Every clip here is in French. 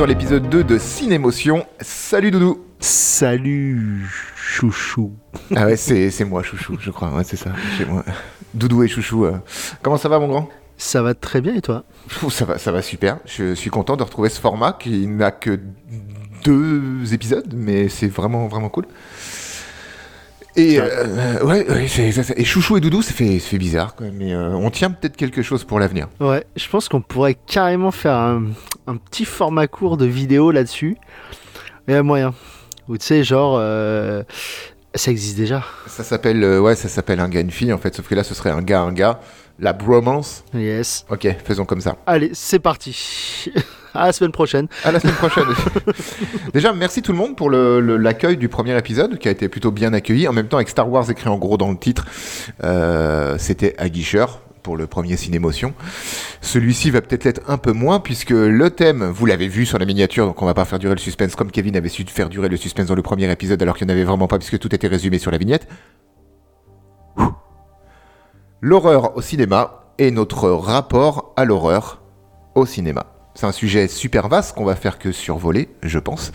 Dans l'épisode 2 de Cinémotion. Salut Doudou Salut chouchou. Ah ouais, c'est, c'est moi chouchou, je crois, ouais, c'est ça, chez moi. Doudou et chouchou. euh. Comment ça va mon grand? Ça va très bien et toi? Ça va, ça va super. Je suis content de retrouver ce format qui n'a que deux épisodes, mais c'est vraiment vraiment cool. Et euh, ouais, c'est- et chouchou et doudou, ça fait, ça fait bizarre mais euh, on tient peut-être quelque chose pour l'avenir. Ouais, je pense qu'on pourrait carrément faire un, un petit format court de vidéo là-dessus. Il y a moyen. Ou tu sais, genre, euh, ça existe déjà. Ça s'appelle, euh, ouais, ça s'appelle un gars une fille en fait, sauf que là ce serait un gars un gars. La bromance. Yes. Ok, faisons comme ça. Allez, c'est parti. à la semaine prochaine. À la semaine prochaine. Déjà, merci tout le monde pour l'accueil du premier épisode, qui a été plutôt bien accueilli. En même temps, avec Star Wars écrit en gros dans le titre, euh, c'était aguicheur pour le premier Cinémotion. Celui-ci va peut-être l'être un peu moins, puisque le thème, vous l'avez vu sur la miniature, donc on va pas faire durer le suspense, comme Kevin avait su faire durer le suspense dans le premier épisode, alors qu'il n'y en avait vraiment pas, puisque tout était résumé sur la vignette. L'horreur au cinéma et notre rapport à l'horreur au cinéma. C'est un sujet super vaste qu'on va faire que survoler, je pense,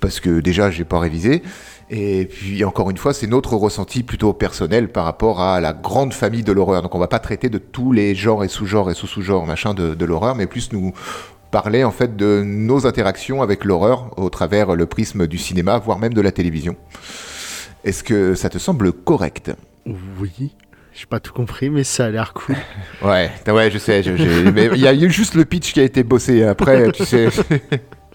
parce que déjà j'ai pas révisé. Et puis encore une fois, c'est notre ressenti plutôt personnel par rapport à la grande famille de l'horreur. Donc on va pas traiter de tous les genres et sous-genres et sous-sous-genres de l'horreur, mais plus nous parler en fait de nos interactions avec l'horreur au travers le prisme du cinéma, voire même de la télévision. Est-ce que ça te semble correct? Oui. J'ai pas tout compris, mais ça a l'air cool. Ouais, ouais, je sais. je- j'ai- mais il y a eu juste le pitch qui a été bossé. Après, tu sais.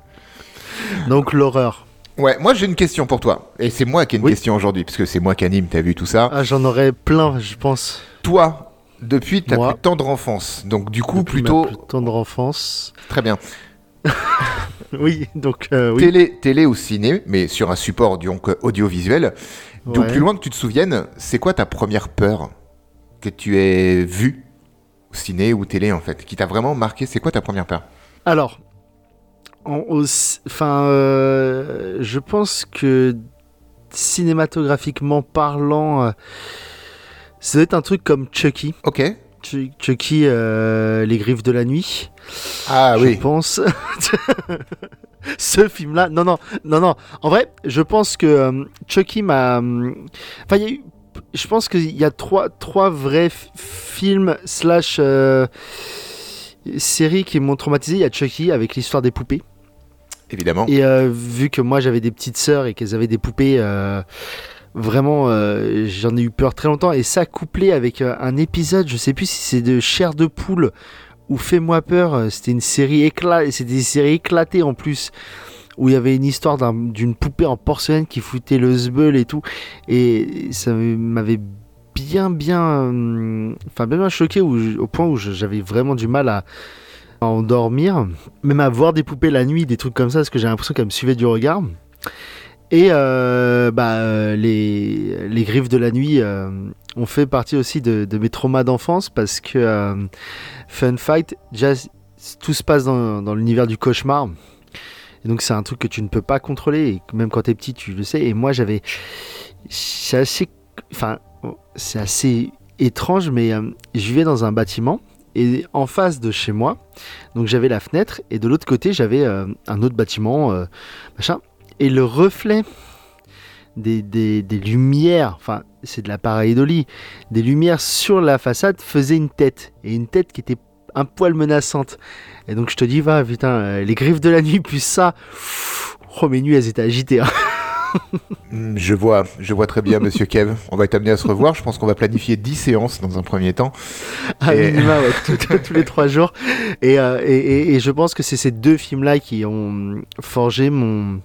Donc, l'horreur. Ouais, moi j'ai une question pour toi. Et c'est moi qui ai une Oui. question aujourd'hui, parce que c'est moi qui anime, t'as vu tout ça. Ah, j'en aurais plein, je pense. Toi, depuis ta plus tendre enfance, donc du coup Depuis ma plutôt... plus tendre enfance. Très bien. Oui, donc, euh, oui. Télé, télé ou ciné, mais sur un support donc audiovisuel. Donc Ouais. plus loin que tu te souviennes, c'est quoi ta première peur? Que tu aies vue au ciné ou télé en fait, qui t'a vraiment marqué C'est quoi ta première peur Alors, enfin, euh, je pense que cinématographiquement parlant, euh, ça doit être un truc comme Chucky. Ok. Ch- Chucky, euh, les griffes de la nuit. Ah je oui. pense. Ce film-là, non, non, non, non. En vrai, je pense que euh, Chucky m'a. hum, Enfin, il y a eu. Je pense qu'il y a trois, trois vrais films slash euh, séries qui m'ont traumatisé. Il y a Chucky avec l'histoire des poupées. Évidemment. Et euh, vu que moi j'avais des petites sœurs et qu'elles avaient des poupées, euh, vraiment j'en ai eu peur très longtemps. Et ça couplé avec un épisode, je sais plus si c'est de Chair de poule ou Fais-moi peur, c'était une série éclatée, c'était des séries éclatées en plus. Où il y avait une histoire d'un- d'une poupée en porcelaine qui foutait le zbeul et tout. Et ça m'avait bien, bien. euh, Enfin, bien, bien choqué au point où j'avais vraiment du mal à, à endormir, même à voir des poupées la nuit, des trucs comme ça, parce que j'ai l'impression qu'elles me suivaient du regard. Et euh, bah, euh, les, griffes de la nuit ont fait partie aussi de, mes traumas d'enfance parce que Fun Fight, déjà, tout se passe dans l'univers du cauchemar. Donc c'est un truc que tu ne peux pas contrôler, et même quand tu es petit, tu le sais. Et moi, j'avais... C'est assez... Enfin, c'est assez étrange, mais euh, je vivais dans un bâtiment, et en face de chez moi, donc j'avais la fenêtre et de l'autre côté j'avais euh, un autre bâtiment, euh, machin. Et le reflet des lumières, enfin c'est de la pareidolie, des lumières sur la façade faisait une tête. Et une tête qui était un poil menaçante. Et donc je te dis, va, putain, euh, les griffes de la nuit plus ça. Oh mes nuits elles étaient agitées. hein. Hmm, Je vois, je vois très bien, monsieur Kev. On va être amené à se revoir. Je pense qu'on va planifier 10 séances dans un premier temps. À Et- minima, ouais, tout- tous les trois jours. Et, euh, et, et- et je pense que c'est ces deux films-là qui ont forgé mon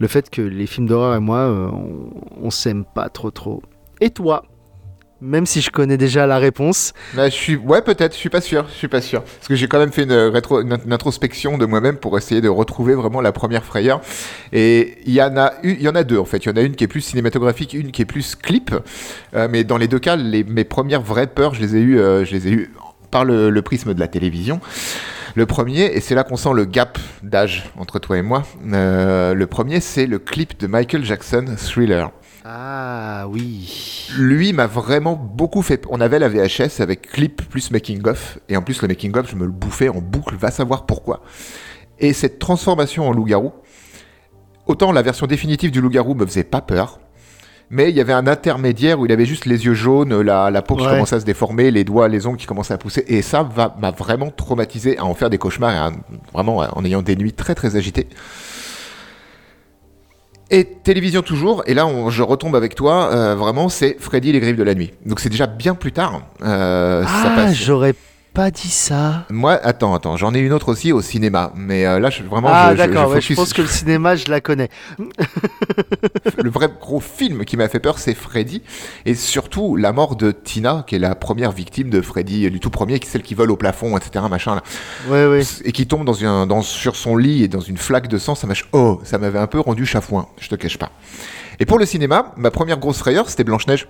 le fait que les films d'horreur et moi, euh, on, on s'aime pas trop trop. Et toi? Même si je connais déjà la réponse. Bah, je suis, ouais, peut-être. Je suis pas sûr. Je suis pas sûr. Parce que j'ai quand même fait une, rétro, une, introspection de moi-même pour essayer de retrouver vraiment la première frayeur. Et il y en a, deux en fait. Il y en a une qui est plus cinématographique, une qui est plus clip. Euh, mais dans les deux cas, mes premières vraies peurs, je les ai eues, euh, je les ai eues par le, prisme de la télévision. Le premier, et c'est là qu'on sent le gap d'âge entre toi et moi. euh, le premier, c'est le clip de Michael Jackson, Thriller. Ah oui. Lui m'a vraiment beaucoup fait. On avait la VHS avec clip plus making of, et en plus le making of, je me le bouffais en boucle. Va savoir pourquoi. Et cette transformation en loup-garou, autant la version définitive du loup-garou me faisait pas peur, mais il y avait un intermédiaire où il avait juste les yeux jaunes, la, la peau qui Ouais. commençait à se déformer, les doigts, les ongles qui commençaient à pousser, et ça m'a vraiment traumatisé à en faire des cauchemars, et à- vraiment en ayant des nuits très très agitées. Et télévision toujours, et là on- je retombe avec toi, euh, vraiment c'est Freddy les griffes de la nuit. Donc c'est déjà bien plus tard. euh, Ah, j'aurais pas dit ça. Moi, attends, attends, j'en ai une autre aussi au cinéma, mais euh, là je, vraiment ah, je, je- je d'accord, ouais, je pense que le cinéma, je la connais. le vrai gros film qui m'a fait peur, c'est Freddy. Et surtout, la mort de Tina, qui est la première victime de Freddy, du tout premier, qui est celle qui vole au plafond, etc. Machin, là. Ouais, ouais. Et qui tombe dans un, dans, sur son lit et dans une flaque de sang, ça m'a. Oh, ça m'avait un peu rendu chafouin, je te cache pas. Et pour le cinéma, ma première grosse frayeur, c'était Blanche-Neige.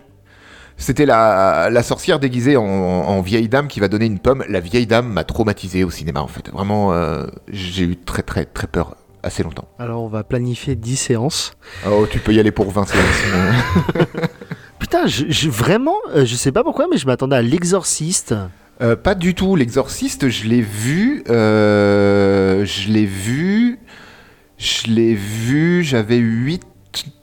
C'était la, la sorcière déguisée en, en vieille dame qui va donner une pomme. La vieille dame m'a traumatisé au cinéma, en fait. Vraiment, euh, j'ai eu très, très, très peur assez longtemps. Alors, on va planifier 10 séances. Oh, tu peux y aller pour 20 séances. Putain, je, je- vraiment, euh, je sais pas pourquoi, mais je m'attendais à l'exorciste. Euh, pas du tout. L'exorciste, je l'ai vu. euh, je l'ai vu. Je l'ai vu. J'avais 8,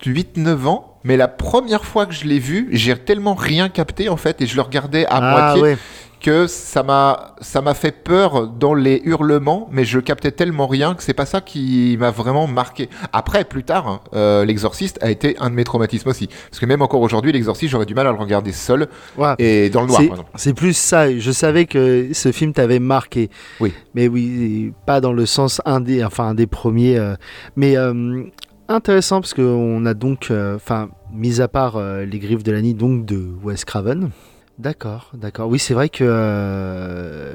8-9 ans. Mais la première fois que je l'ai vu, j'ai tellement rien capté en fait. Et je le regardais à ah, moitié ouais. que ça m'a ça m'a fait peur dans les hurlements. Mais je captais tellement rien que c'est pas ça qui m'a vraiment marqué. Après, plus tard, hein, euh, l'exorciste a été un de mes traumatismes aussi. Parce que même encore aujourd'hui, l'exorciste, j'aurais du mal à le regarder seul Ouais. et dans le noir. C'est plus ça. Je savais que ce film t'avait marqué. Oui. Mais oui, pas dans le sens un des, enfin un des premiers. euh, mais euh, intéressant parce qu'on a donc, euh, enfin, mis à part euh, les griffes de la nuit, donc de Wes Craven. D'accord, d'accord. Oui, c'est vrai que euh,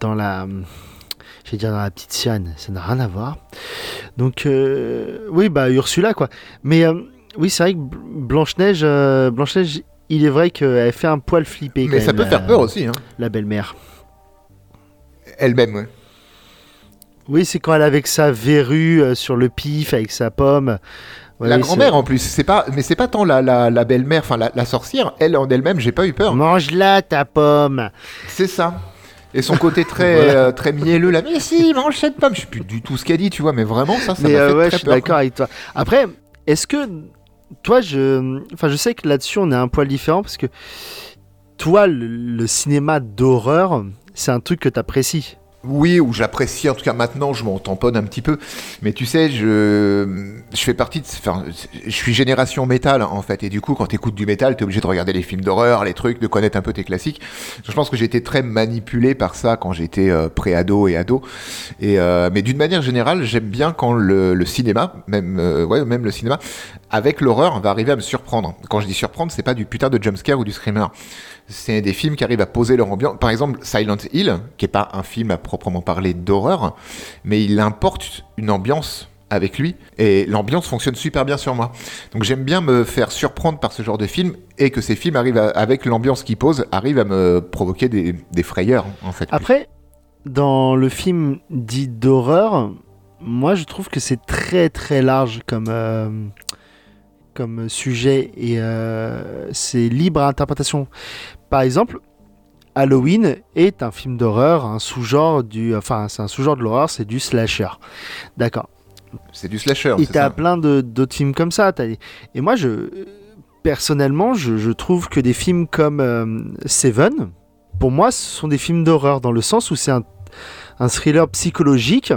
dans la, je vais dire dans la petite sirène, ça n'a rien à voir. Donc, euh, oui, bah Ursula quoi. Mais euh, oui, c'est vrai que Blanche Neige, Blanche Neige, il est vrai qu'elle fait un poil flipper. Mais quand ça même, peut faire peur aussi. Hein. La belle-mère. Elle-même, ouais. Oui, c'est quand elle est avec sa verrue euh, sur le pif, avec sa pomme. Ouais, la grand-mère en plus, c'est pas, mais c'est pas tant la, la, la belle-mère, enfin la, la sorcière, elle en elle-même, j'ai pas eu peur. Mange-la, ta pomme. C'est ça. Et son côté très, Voilà. euh, très mielleux là, mais si, mange cette pomme. Je sais plus du tout ce qu'elle dit, tu vois, mais vraiment ça, ça m'a euh, fait ouais, je suis d'accord avec toi. Après, est-ce que toi, je, enfin, je sais que là-dessus, on est un poil différent parce que toi, le, le cinéma d'horreur, c'est un truc que t'apprécies. Oui, ou j'apprécie, en tout cas maintenant, je m'en tamponne un petit peu. Mais tu sais, je, je fais partie de. Enfin, je suis génération métal, en fait. Et du coup, quand t'écoutes du métal, t'es obligé de regarder les films d'horreur, les trucs, de connaître un peu tes classiques. Je pense que j'ai été très manipulé par ça quand j'étais euh, pré-ado et ado. Et, euh, mais d'une manière générale, j'aime bien quand le, le cinéma, même, euh, ouais, même le cinéma, avec l'horreur, va arriver à me surprendre. Quand je dis surprendre, c'est pas du putain de jumpscare ou du screamer. C'est des films qui arrivent à poser leur ambiance. Par exemple, Silent Hill, qui est pas un film à proprement parler d'horreur, mais il importe une ambiance avec lui et l'ambiance fonctionne super bien sur moi. Donc j'aime bien me faire surprendre par ce genre de film et que ces films arrivent avec l'ambiance qu'ils posent arrivent à me provoquer des, des frayeurs en fait. Après, dans le film dit d'horreur, moi, je trouve que c'est très très large comme euh, comme sujet et euh, c'est libre à interprétation. Par exemple, Halloween est un film d'horreur, un sous-genre du, enfin, c'est un sous-genre de l'horreur, c'est du slasher. D'accord. C'est du slasher. Et t'as plein de- d'autres films comme ça. Et moi, je personnellement, je, je trouve que des films comme euh, Seven, pour moi, ce sont des films d'horreur dans le sens où c'est un, un thriller psychologique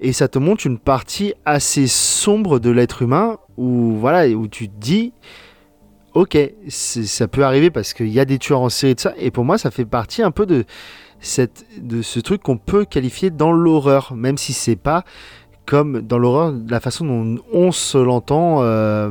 et ça te montre une partie assez sombre de l'être humain où voilà où tu te dis ok ça peut arriver parce qu'il y a des tueurs en série de ça. Et pour moi ça fait partie un peu de de ce truc qu'on peut qualifier dans l'horreur même si c'est pas comme dans l'horreur la façon dont on se l'entend euh,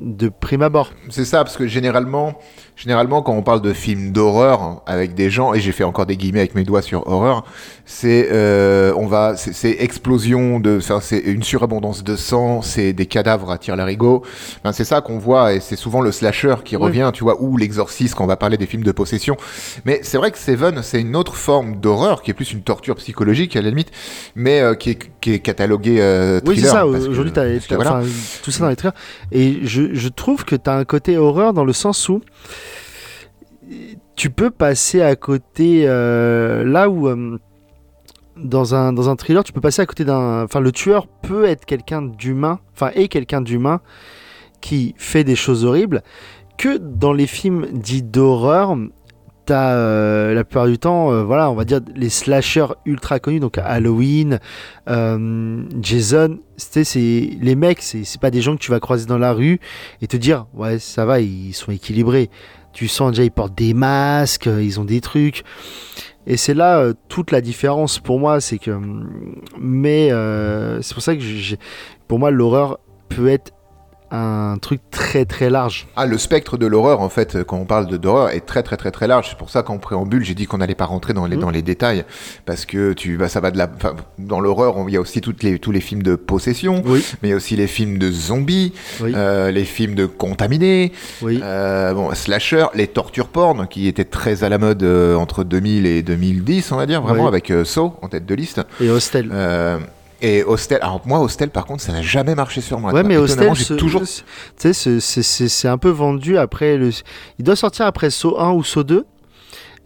de prime abord C'est ça, parce que généralement, généralement, quand on parle de films d'horreur avec des gens, et j'ai fait encore des guillemets avec mes doigts sur horreur, c'est euh, on va, c'est- explosion de, c'est une surabondance de sang, c'est des cadavres à tir larigot. Enfin, c'est ça qu'on voit, et c'est souvent le slasher qui Oui. revient, tu vois, ou l'exorciste quand on va parler des films de possession. Mais c'est vrai que Seven, c'est une autre forme d'horreur qui est plus une torture psychologique à la limite, mais euh, qui, est, qui est cataloguée euh, oui c'est ça aujourd'hui voilà. enfin, tout ça dans les trailers et je, je trouve que tu as un côté horreur dans le sens où tu peux passer à côté euh, là où euh, dans un, dans un thriller, tu peux passer à côté d'un. Enfin, le tueur peut être quelqu'un d'humain, enfin, est quelqu'un d'humain qui fait des choses horribles, que dans les films dits d'horreur, euh, la plupart du temps, euh, voilà, on va dire les slashers ultra connus, donc Halloween, euh, Jason, c'est les mecs, c'est pas des gens que tu vas croiser dans la rue et te dire, ouais, ça va, ils sont équilibrés. Tu sens déjà, ils portent des masques, ils ont des trucs. Et c'est là toute la différence pour moi, c'est que. Mais c'est pour ça que pour moi, l'horreur peut être un truc très très large. Ah, le spectre de l'horreur, en fait, quand on parle d'horreur, est très très très très large. C'est pour ça qu'en préambule, j'ai dit qu'on n'allait pas rentrer dans les, Mhm. dans les détails, parce que tu, bah, ça va de la, dans l'horreur, il y a aussi toutes les, tous les films de possession, Oui, mais il y a aussi les films de zombies, oui, euh, les films de contaminés, oui. euh, bon, slasher, les tortures porn, qui étaient très à la mode euh, entre 2000 et 2010, on va dire, vraiment, avec euh, Saw en tête de liste. Et Hostel. Et Hostel, alors moi, Hostel, par contre, ça n'a jamais marché sur moi. Ouais, mais Hostel, j'ai toujours tu sais, ce- c'est- c'est c'est un peu vendu après le. Il doit sortir après Saut 1 ou Saut 2.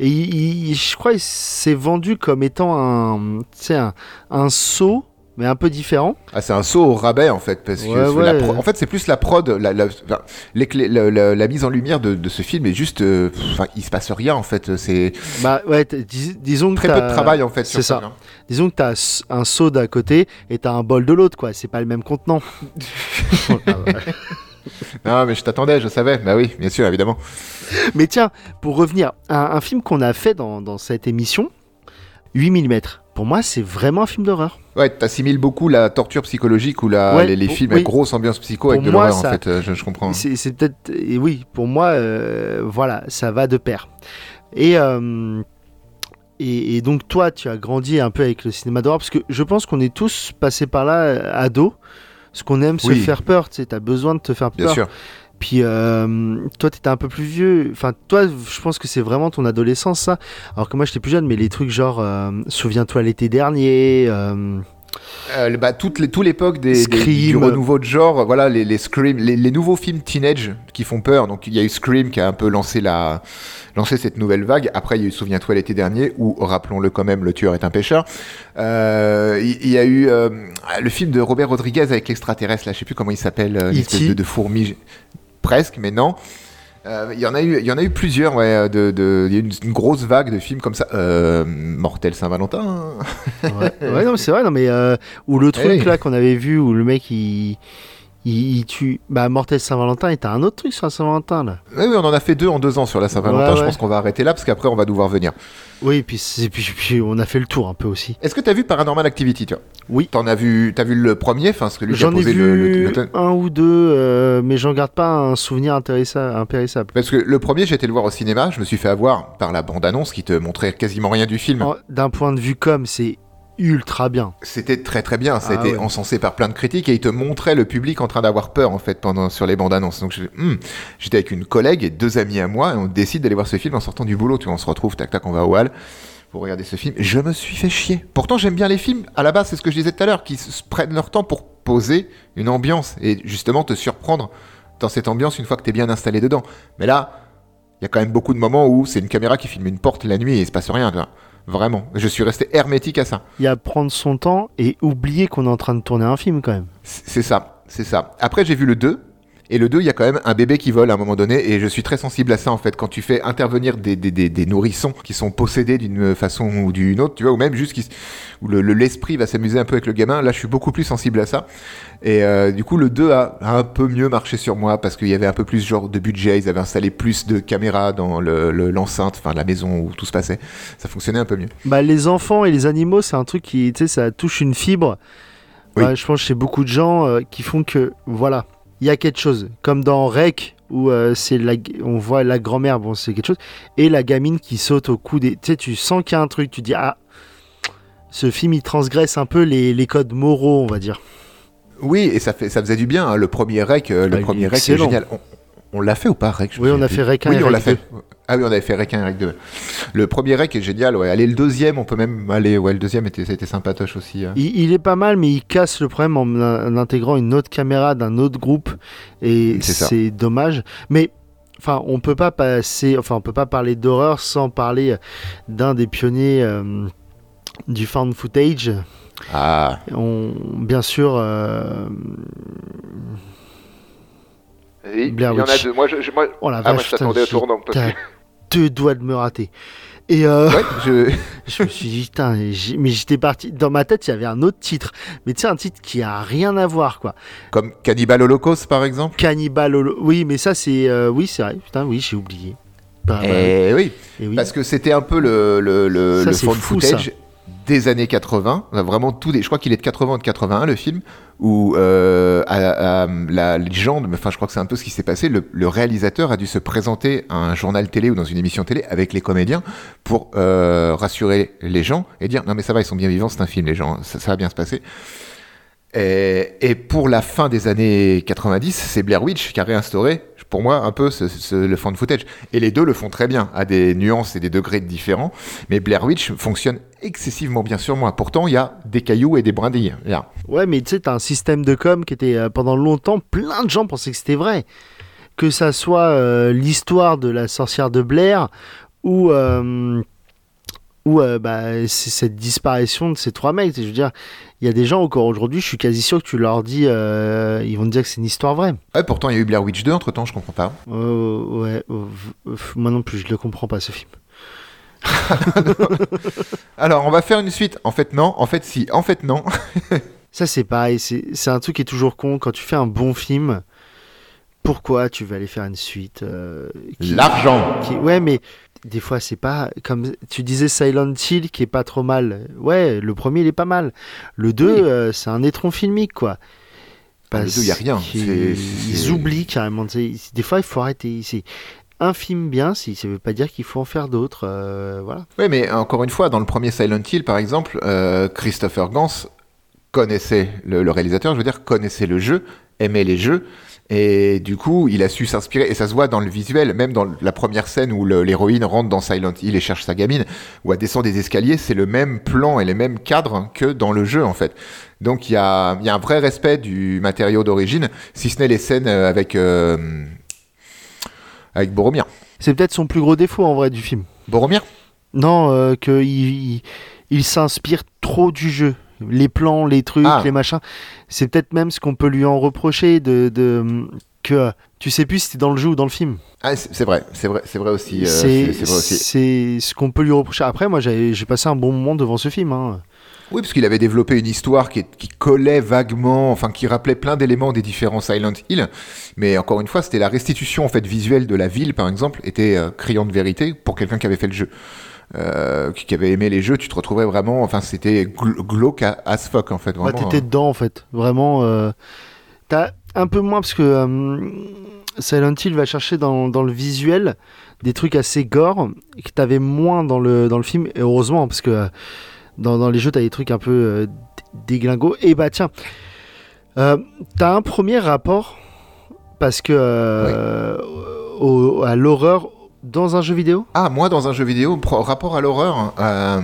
Et il- il- je crois c'est vendu comme étant un, tu sais, un, un saut, mais un peu différent. Ah, c'est un saut au rabais en fait, parce que Ouais, la en fait c'est plus la prod, la, mise en lumière de, de ce film est juste, euh, enfin, il se passe rien en fait, c'est Bah ouais, dis- disons que très peu de travail en fait. c'est ça. film. Disons que t'as un seau d'un côté et t'as un bol de l'autre, quoi. C'est pas le même contenant. Non mais je t'attendais, je savais. Bah oui, bien sûr, évidemment. Mais tiens, pour revenir, un, un film qu'on a fait dans, dans cette émission, 8 mm. Pour moi, c'est vraiment un film d'horreur. Ouais, t'assimiles beaucoup la torture psychologique ou la, Ouais, les, films oui. avec grosse ambiance psycho Pour avec de l'horreur en fait. euh, je, je comprends. C'est c'est peut-être. et Oui, pour moi, euh, voilà, ça va de pair. Et, euh, et, et donc, toi, tu as grandi un peu avec le cinéma d'horreur, parce que je pense qu'on est tous passés par là, ados, parce qu'on aime se Oui. faire peur, tu sais, t'as besoin de te faire Bien peur. sûr. Puis euh, toi, t'étais un peu plus vieux. Enfin, toi, je pense que c'est vraiment ton adolescence, ça. Alors que moi, j'étais plus jeune, mais les trucs genre, euh, souviens-toi l'été dernier. euh, Euh, bah, toute les, tout l'époque des, du renouveau de genre, voilà, les, les Scream, les, les nouveaux films teenage qui font peur. Donc il y a eu Scream qui a un peu lancé la, lancé cette nouvelle vague. Après il y a eu Souviens-toi l'été dernier où, rappelons-le quand même, le tueur est un pêcheur. Euh, il y, a eu euh, le film de Robert Rodriguez avec l'extraterrestre. Là, je sais plus comment il s'appelle, E.T.. espèce de, de fourmi, presque, mais non. Euh, Il y en a eu, il y en a eu plusieurs. Ouais, de, de- il y a eu une, une grosse vague de films comme ça. Euh, Mortel Saint-Valentin. Ouais, ouais, non, mais c'est vrai, non, mais. euh, ou le truc oui. là qu'on avait vu où le mec il. Il, il tue. Bah, Mortel Saint-Valentin, et t'as un autre truc sur la Saint-Valentin là. Oui, oui, on en a fait deux en deux ans sur la Saint-Valentin. Ouais, Je ouais. pense qu'on va arrêter là parce qu'après on va devoir venir. Oui, puis, c'est- puis, puis on a fait le tour un peu aussi. Est-ce que t'as vu Paranormal Activity, toi? Oui. T'en as vu, t'as vu le premier, enfin celui J'en ai vu le, le- le- un ou deux, euh, mais j'en garde pas un souvenir impérissable. Parce que le premier, j'ai été le voir au cinéma. Je me suis fait avoir par la bande-annonce qui te montrait quasiment rien du film. En- D'un point de vue com, c'est ultra bien. C'était très très bien. Ça a été ouais. encensé par plein de critiques et il te montrait le public en train d'avoir peur en fait pendant sur les bandes annonces. Donc hmm. j'étais avec une collègue et deux amis à moi et on décide d'aller voir ce film en sortant du boulot. Tu vois, on se retrouve, tac tac, on va au hall pour regarder ce film. Je me suis fait chier. Pourtant j'aime bien les films. À la base, c'est ce que je disais tout à l'heure, qui se prennent leur temps pour poser une ambiance et justement te surprendre dans cette ambiance une fois que t'es bien installé dedans. Mais là, il y a quand même beaucoup de moments où c'est une caméra qui filme une porte la nuit et il se passe rien. tu vois. Vraiment, je suis resté hermétique à ça. Il y a prendre son temps et oublier qu'on est en train de tourner un film quand même. C'est ça, c'est ça. Après, j'ai vu le 2. Et le 2, il y a quand même un bébé qui vole à un moment donné. Et je suis très sensible à ça, en fait. Quand tu fais intervenir des, des, des, des nourrissons qui sont possédés d'une façon ou d'une autre, tu vois, ou même juste qui, où le- le- l'esprit va s'amuser un peu avec le gamin, là, je suis beaucoup plus sensible à ça. Et euh, du coup, le 2 a un peu mieux marché sur moi parce qu'il y avait un peu plus genre de budget. Ils avaient installé plus de caméras dans le- le- l'enceinte, enfin, la maison où tout se passait. Ça fonctionnait un peu mieux. Bah, les enfants et les animaux, c'est un truc qui, tu sais, ça touche une fibre. Oui. Bah, je pense chez beaucoup de gens euh, qui font que, voilà, il y a quelque chose. Comme dans Rec, où euh, c'est la, on voit la grand-mère, bon, c'est quelque chose, et la gamine qui saute au cou des. Tu sais, tu sens qu'il y a un truc, tu dis, ah, ce film, il transgresse un peu les, les codes moraux, on va dire. Oui, et ça, fait, ça faisait du bien. hein. Le premier rec, euh, le Ah, premier rec, c'est génial. On, on l'a fait ou pas, rec Oui, on a fait Rec 1 Oui, et on l'a fait. Ah oui, on avait fait Rec 1 et Rec 2. Le premier Rec est génial, ouais. Allez, le deuxième, on peut même aller. Ouais, le deuxième était, c'était sympatoche aussi. hein. Il, il est pas mal, mais il casse le problème en, en intégrant une autre caméra d'un autre groupe, et C'est dommage. Mais enfin, on peut pas passer, enfin, on peut pas parler d'horreur sans parler d'un des pionniers euh, du found footage. Ah, On, bien sûr, euh, Blair il y en a Witch. deux. Moi, je, je- moi- oh la ah, moi, vache, je t'attendais au tournant. Parce j'ai que... deux doigts de me rater. Et euh, Ouais, je... je me suis dit, putain, mais j'étais parti. Dans ma tête, il y avait un autre titre. Mais tu sais, un titre qui a rien à voir, quoi. Comme Cannibal Holocaust, par exemple? Cannibal Oui, mais ça, c'est. euh, oui, c'est vrai. Putain, oui, j'ai oublié. Bah, bah, Eh oui, et oui. parce que c'était un peu le, le, le, Ça, le found fou, footage des années 80. Vraiment tout des... Je crois qu'il est de 80 ou de 81, le film, où euh, la légende, enfin je crois que c'est un peu ce qui s'est passé, le, le réalisateur a dû se présenter à un journal télé ou dans une émission télé avec les comédiens pour euh, rassurer les gens et dire non mais ça va, ils sont bien vivants, c'est un film, les gens, ça, ça va bien se passer. Et, et pour la fin des années 90, c'est Blair Witch qui a réinstauré, pour moi, un peu ce, ce- le fan footage. Et les deux le font très bien, à des nuances et des degrés différents. Mais Blair Witch fonctionne excessivement bien sur moi. Pourtant, il y a des cailloux et des brindilles. Là. Ouais, mais tu sais, t'as un système de com qui était euh, pendant longtemps, plein de gens pensaient que c'était vrai. Que ça soit euh, l'histoire de la sorcière de Blair ou, euh, ou bah, cette disparition de ces trois mecs. Je veux dire, il y a des gens encore aujourd'hui, je suis quasi sûr que tu leur dis, euh, ils vont te dire que c'est une histoire vraie. Ouais, pourtant, il y a eu Blair Witch 2 entre temps, je comprends pas. Euh, ouais, euh, moi non plus, je le comprends pas ce film. Alors, on va faire une suite. En fait, non. En fait, si. En fait, non. Ça, c'est pareil, c'est c'est un truc qui est toujours con. Quand tu fais un bon film, pourquoi tu vas aller faire une suite euh, qui- L'argent. qui- Ouais, mais des fois, c'est pas. Comme tu disais, Silent Hill qui est pas trop mal. Ouais, le premier, il est pas mal. Le 2, Oui. euh, c'est un étron filmique, quoi. Ah, le deux, y a rien. Ils oublient carrément. Des fois, il faut arrêter. C'est un film bien, si ça veut pas dire qu'il faut en faire d'autres. euh, voilà. Oui, mais encore une fois, dans le premier Silent Hill, par exemple, euh, Christopher Gans connaissait le, le réalisateur, je veux dire, connaissait le jeu, aimait les jeux, et du coup, il a su s'inspirer, et ça se voit dans le visuel, même dans la première scène où l'héroïne rentre dans Silent Hill et cherche sa gamine, où elle descend des escaliers, c'est le même plan et les mêmes cadres que dans le jeu, en fait. Donc, il y a, il y a un vrai respect du matériau d'origine, si ce n'est les scènes euh, avec, euh, avec Boromir. C'est peut-être son plus gros défaut en vrai du film. Boromir? Non, euh, que il, il- il s'inspire trop du jeu. Les plans, les trucs, Ah. les machins. C'est peut-être même ce qu'on peut lui en reprocher de, de que tu sais plus si c'était dans le jeu ou dans le film. Ah, c'est vrai, c'est vrai, c'est vrai aussi. euh, c'est vrai aussi. c'est ce qu'on peut lui reprocher. Après, moi, j'ai j'ai passé un bon moment devant ce film. hein. Oui, parce qu'il avait développé une histoire qui, qui collait vaguement, enfin qui rappelait plein d'éléments des différents Silent Hill. Mais encore une fois, c'était la restitution en fait visuelle de la ville, par exemple, était euh, criante vérité pour quelqu'un qui avait fait le jeu. Euh, qui, qui avait aimé les jeux, tu te retrouvais vraiment, enfin c'était gl- glauque à- as fuck en fait. Bah, Vraiment, T'étais hein. dedans, en fait. Vraiment. euh, T'as un peu moins, parce que euh, Silent Hill va chercher dans, dans le visuel des trucs assez gore que t'avais moins dans le, dans le film. Et heureusement, parce que euh, dans, dans les jeux, t'as des trucs un peu dé- déglingos. Et bah, tiens, t'as un premier rapport, parce que. au- à l'horreur dans un jeu vidéo? Ah, moi dans un jeu vidéo, rapport à l'horreur, euh,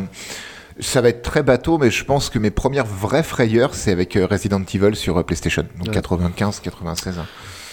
ça va être très bateau, mais je pense que mes premières vraies frayeurs, c'est avec euh, Resident Evil sur euh, PlayStation, donc Ouais. 95, 96. hein.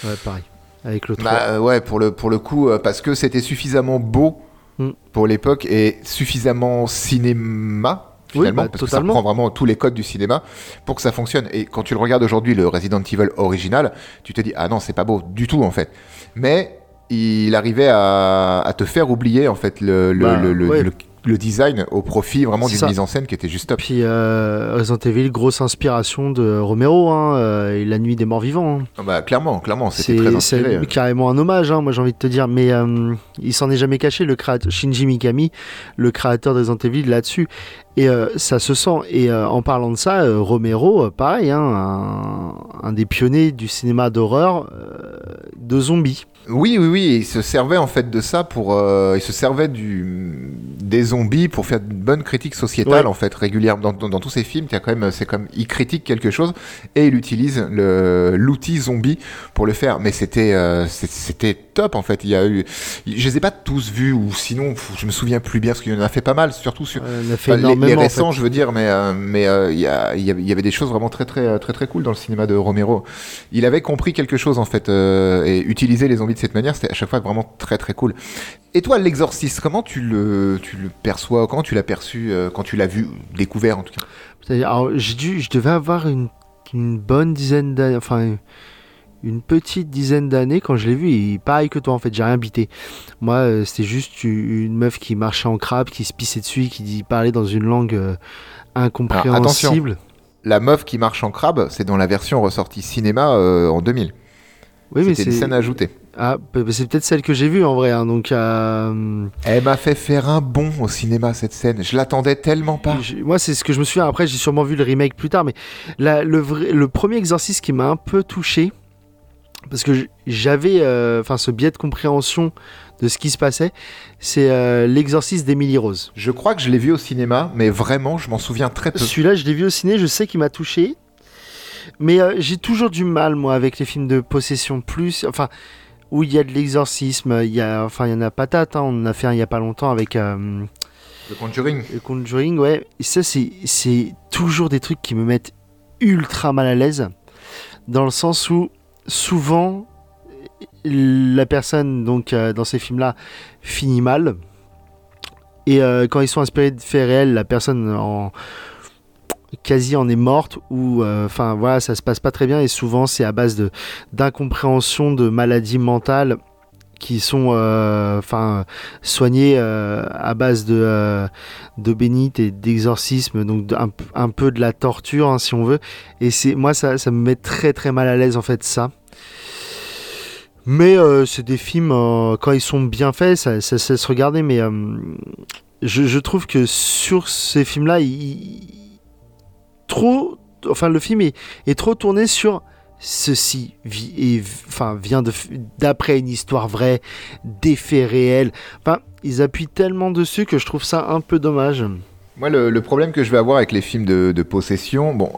Ouais, pareil. Avec le 3. Bah euh, ouais, pour le, pour le coup, euh, parce que c'était suffisamment beau Mm. pour l'époque et suffisamment cinéma. Oui, Finalement, bah, parce que ça prend vraiment tous les codes du cinéma pour que ça fonctionne. Et quand tu le regardes aujourd'hui, le Resident Evil original, tu te dis ah non c'est pas beau du tout en fait. Mais il arrivait à, à te faire oublier en fait le, le, Bah, le, le- ouais. le- le design au profit vraiment d'une mise en scène qui était juste top. Puis euh, Resident Evil, grosse inspiration de Romero, hein, euh, et La Nuit des Morts Vivants. hein. Ah Bah clairement, clairement, c'était C'est très c'est inspiré. carrément un hommage, hein, moi j'ai envie de te dire. Mais euh, il s'en est jamais caché, le créateur, Shinji Mikami, le créateur de Resident Evil, là-dessus. Et euh, ça se sent. Et euh, en parlant de ça, euh, Romero, pareil, hein, un, un des pionniers du cinéma d'horreur de zombies. Oui, oui, oui, il se servait en fait de ça pour. il se servait du, des zombies pour faire une bonne critique sociétale Ouais. en fait, régulièrement. Dans, dans- dans tous ces films, il a quand même, c'est comme, il critique quelque chose et il utilise l'outil zombie pour le faire. Mais c'était, c'était top en fait. Il y a eu, je les ai pas tous vus ou sinon je me souviens plus bien parce qu'il en a fait pas mal, surtout sur les, récents, je veux dire, mais euh, mais euh, il y, y, avait des choses vraiment très très très très cool dans le cinéma de Romero. Il avait compris quelque chose en fait et utiliser les zombies de cette manière, c'était à chaque fois vraiment très très cool. Et toi, l'exorciste, comment tu le tu le perçois, comment tu l'as perçu quand tu l'as vu, découvert en tout cas? Alors, j'ai dû, je devais avoir une, une bonne dizaine d'années, enfin une petite dizaine d'années quand je l'ai vu. Et pareil que toi, en fait, j'ai rien bité. Moi, euh, c'était juste une meuf qui marchait en crabe, qui se pissait dessus, qui parlait dans une langue euh, incompréhensible. la meuf qui marche en crabe, c'est dans la version ressortie cinéma euh, en 2000. Oui, mais c'est une scène ajoutée. Ah, bah, bah, c'est peut-être celle que j'ai vue en vrai. Hein, donc, euh, Elle m'a fait faire un bond au cinéma cette scène. Je l'attendais tellement pas. moi, c'est ce que je me souviens. Après, j'ai sûrement vu le remake plus tard, mais le, le premier exorcisme qui m'a un peu touché, parce que j'avais, euh, enfin, ce biais de compréhension de ce qui se passait, c'est euh, l'exorcisme d'Emily Rose. Je crois que je l'ai vu au cinéma, mais vraiment, je m'en souviens très peu. Celui-là, je l'ai vu au ciné. Je sais qu'il m'a touché. Mais euh, j'ai toujours du mal, moi, avec les films de possession plus. Enfin, où il y a de l'exorcisme. Il y a, enfin, il y en a patate. Hein, on en a fait un il y a pas longtemps avec. Euh, le Conjuring. Le Conjuring, ouais. Et ça, c'est toujours des trucs qui me mettent ultra mal à l'aise. Dans le sens où, souvent, la personne, donc, euh, dans ces films-là, finit mal. Et quand ils sont inspirés de faits réels, la personne quasi en est morte ou euh, enfin ça se passe pas très bien et souvent c'est à base de d'incompréhension de maladies mentales qui sont euh, enfin soignées euh, à base de de bénite et d'exorcisme donc un, peu de la torture hein, si on veut et c'est moi ça, ça me met très très mal à l'aise en fait ça mais c'est des films quand ils sont bien faits ça, ça, se regarder mais je, trouve que sur ces films là trop. Enfin, le film est, est trop tourné sur ceci enfin, vient d'après une histoire vraie, des faits réels. Enfin, ils appuient tellement dessus que je trouve ça un peu dommage. Moi, le, problème que je vais avoir avec les films de, possession, bon,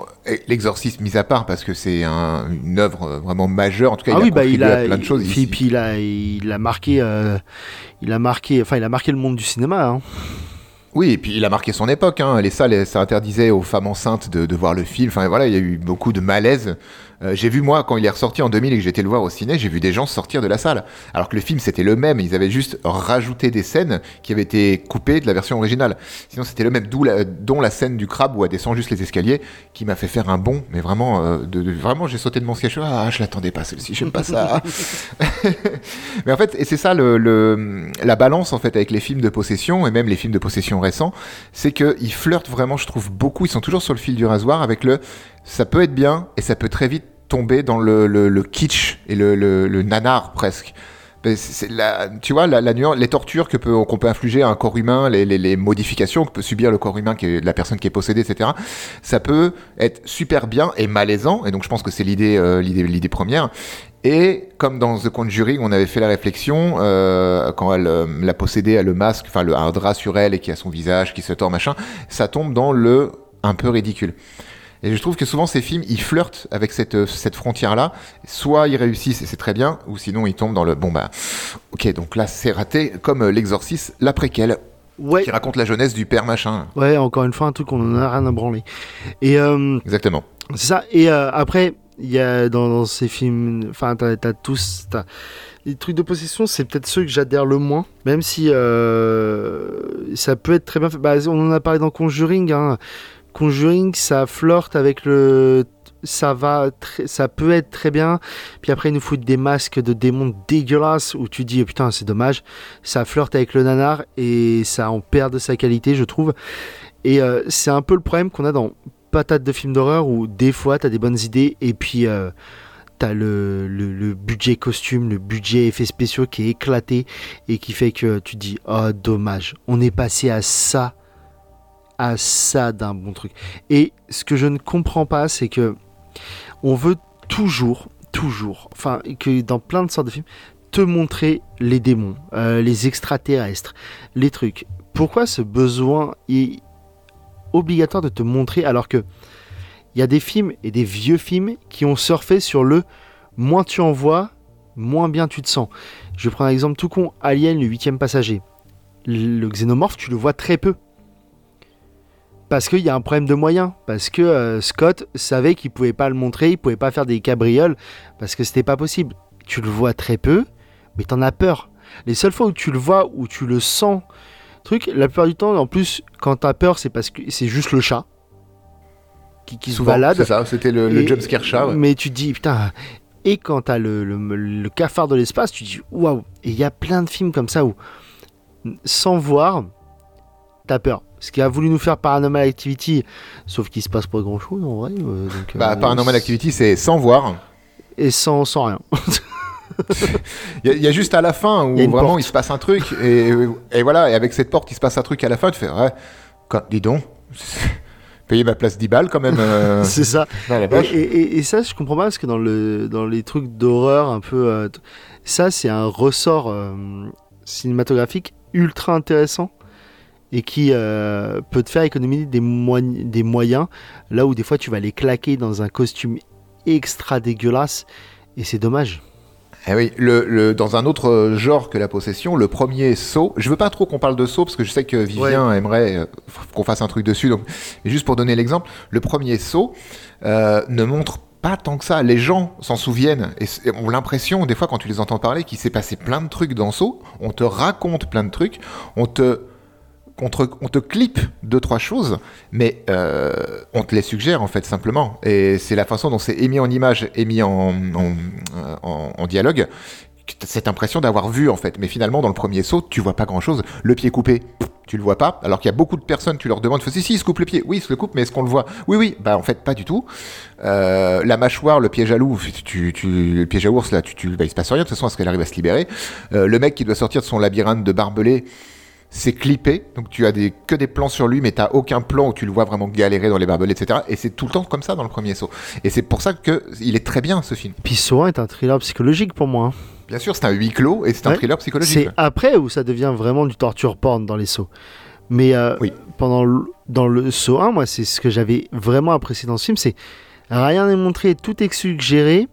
l'exorcisme mis à part parce que c'est une œuvre vraiment majeure. En tout cas, ah il a bah, il a, plein de choses. Puis, puis il a, il a marqué, euh, il a marqué, enfin, il a marqué le monde du cinéma. Hein. Oui, et puis il a marqué son époque. Hein. Les salles, ça interdisait aux femmes enceintes de, de, voir le film. Enfin voilà, il y a eu beaucoup de malaise euh, j'ai vu moi quand il est ressorti en 2000 et que j'étais le voir au ciné, j'ai vu des gens sortir de la salle. Alors que le film c'était le même, ils avaient juste rajouté des scènes qui avaient été coupées de la version originale. Sinon c'était le même, la, dont la scène du crabe où elle descend juste les escaliers, qui m'a fait faire un bond. Mais vraiment, euh, de, vraiment j'ai sauté de mon siège. Ah, je l'attendais pas celle-ci, j'aime pas ça. mais en fait, et c'est ça le, la balance en fait avec les films de possession et même les films de possession récents, c'est qu'ils flirtent vraiment, je trouve beaucoup. Ils sont toujours sur le fil du rasoir avec le ça peut être bien et ça peut très vite tomber dans le, le, kitsch et le, le, nanar presque. Tu vois, la, la les tortures que qu'on peut infliger à un corps humain, les, les, modifications que peut subir le corps humain, la personne qui est possédée, etc. Ça peut être super bien et malaisant, et donc je pense que c'est l'idée, euh, l'idée, l'idée première. Et comme dans The Conjuring, on avait fait la réflexion euh, quand elle euh, l'a possédée, a le masque, enfin le un drap sur elle et qui a son visage qui se tord machin, ça tombe dans le un peu ridicule. Et je trouve que souvent ces films, ils flirtent avec cette, euh, cette frontière-là. Soit ils réussissent et c'est très bien, ou sinon ils tombent dans le bon bah ok donc là c'est raté, comme euh, l'exorcisme, la préquelle. Ouais. Qui raconte la jeunesse du père machin. Ouais, encore une fois, un truc qu'on en a rien à branler. Et euh, Exactement. C'est ça. Et après, il y a dans, ces films, enfin, t'as as tous. As, les trucs de possession, c'est peut-être ceux que j'adhère le moins, même si ça peut être très bien fait. Bah, on en a parlé dans Conjuring. Hein. Conjuring, ça flirte avec le. Ça va, ça peut être très bien. Puis après, ils nous foutent des masques de démons dégueulasses où tu dis, putain, c'est dommage. Ça flirte avec le nanar et ça en perd de sa qualité, je trouve. Et euh, c'est un peu le problème qu'on a dans Patate de films d'horreur où des fois, t'as des bonnes idées et puis. Euh, t'as le, le, budget costume, le budget effets spéciaux qui est éclaté et qui fait que tu dis oh dommage, on est passé à ça à ça d'un bon truc. Et ce que je ne comprends pas, c'est que on veut toujours, toujours, enfin, que dans plein de sortes de films, te montrer les démons, euh, les extraterrestres, les trucs. Pourquoi ce besoin est obligatoire de te montrer alors que il y a des films et des vieux films qui ont surfé sur le moins tu en vois, moins bien tu te sens. Je prends un exemple tout con Alien, le huitième passager. Le xénomorphe, tu le vois très peu. Parce qu'il y a un problème de moyens. Parce que euh, Scott savait qu'il pouvait pas le montrer, il pouvait pas faire des cabrioles, parce que c'était pas possible. Tu le vois très peu, mais t'en as peur. Les seules fois où tu le vois, où tu le sens, truc, la plupart du temps, en plus, quand t'as peur, c'est parce que c'est juste le chat qui, qui se Souvent, balade. c'est ça, c'était le, le jumpscare chat. ouais. Mais tu te dis, putain. Et quand t'as le, le, le cafard de l'espace, tu te dis, waouh. Et il y a plein de films comme ça où, sans voir, t'as peur. Ce qui a voulu nous faire Paranormal Activity, sauf qu'il se passe pas grand chose en vrai. euh, donc, Bah, euh, Paranormal Activity, c'est sans voir. Et sans, sans rien. Il y, a- il y a juste à la fin où vraiment porte. il se passe un truc. Et, et voilà, et avec cette porte, il se passe un truc à la fin. Tu fais, ouais, quand- dis donc, payer ma place 10 balles quand même. euh, C'est ça. Et, et- ça, je comprends pas parce que dans, le, dans les trucs d'horreur un peu. euh, ça, c'est un ressort euh, cinématographique ultra intéressant et qui euh, peut te faire économiser des, moy- des moyens là où des fois tu vas les claquer dans un costume extra dégueulasse et c'est dommage. Eh oui, le, le- dans un autre genre que la possession, le premier saut, je veux pas trop qu'on parle de saut parce que je sais que Vivien aimerait euh, qu'on fasse un truc dessus. Donc, mais juste pour donner l'exemple, le premier saut euh, ne montre pas tant que ça. Les gens s'en souviennent et ont l'impression, des fois, quand tu les entends parler, qu'il s'est passé plein de trucs dans saut. On te raconte plein de trucs, on te on te, on clip deux trois choses, mais euh, on te les suggère en fait simplement. Et c'est la façon dont c'est émis en image, émis en, en, euh, en- dialogue, cette impression d'avoir vu en fait. Mais finalement, dans le premier saut, tu vois pas grand chose. Le pied coupé, tu le vois pas. Alors qu'il y a beaucoup de personnes, tu leur demandes, si si, il se coupe le pied. Oui, il se le coupe, mais est-ce qu'on le voit? Oui, oui. Bah en fait, pas du tout. Euh, la mâchoire, le piège à loup, tu, le piège à ours là, tu, tu, bah, il se passe rien de toute façon, parce qu'elle arrive à se libérer? Le mec qui doit sortir de son labyrinthe de barbelés c'est clippé, donc tu as des, que des plans sur lui, mais t'as aucun plan où tu le vois vraiment galérer dans les barbelés, etc. Et c'est tout le temps comme ça dans le premier saut. Et c'est pour ça que il est très bien ce film. Puis Saw 1 est un thriller psychologique pour moi. hein. Bien sûr, c'est un huis clos et c'est un thriller psychologique. C'est après où ça devient vraiment du torture porn dans les sauts. Mais euh, Oui. pendant le- dans le saut 1, moi, c'est ce que j'avais vraiment apprécié dans ce film, c'est rien n'est montré, tout est suggéré,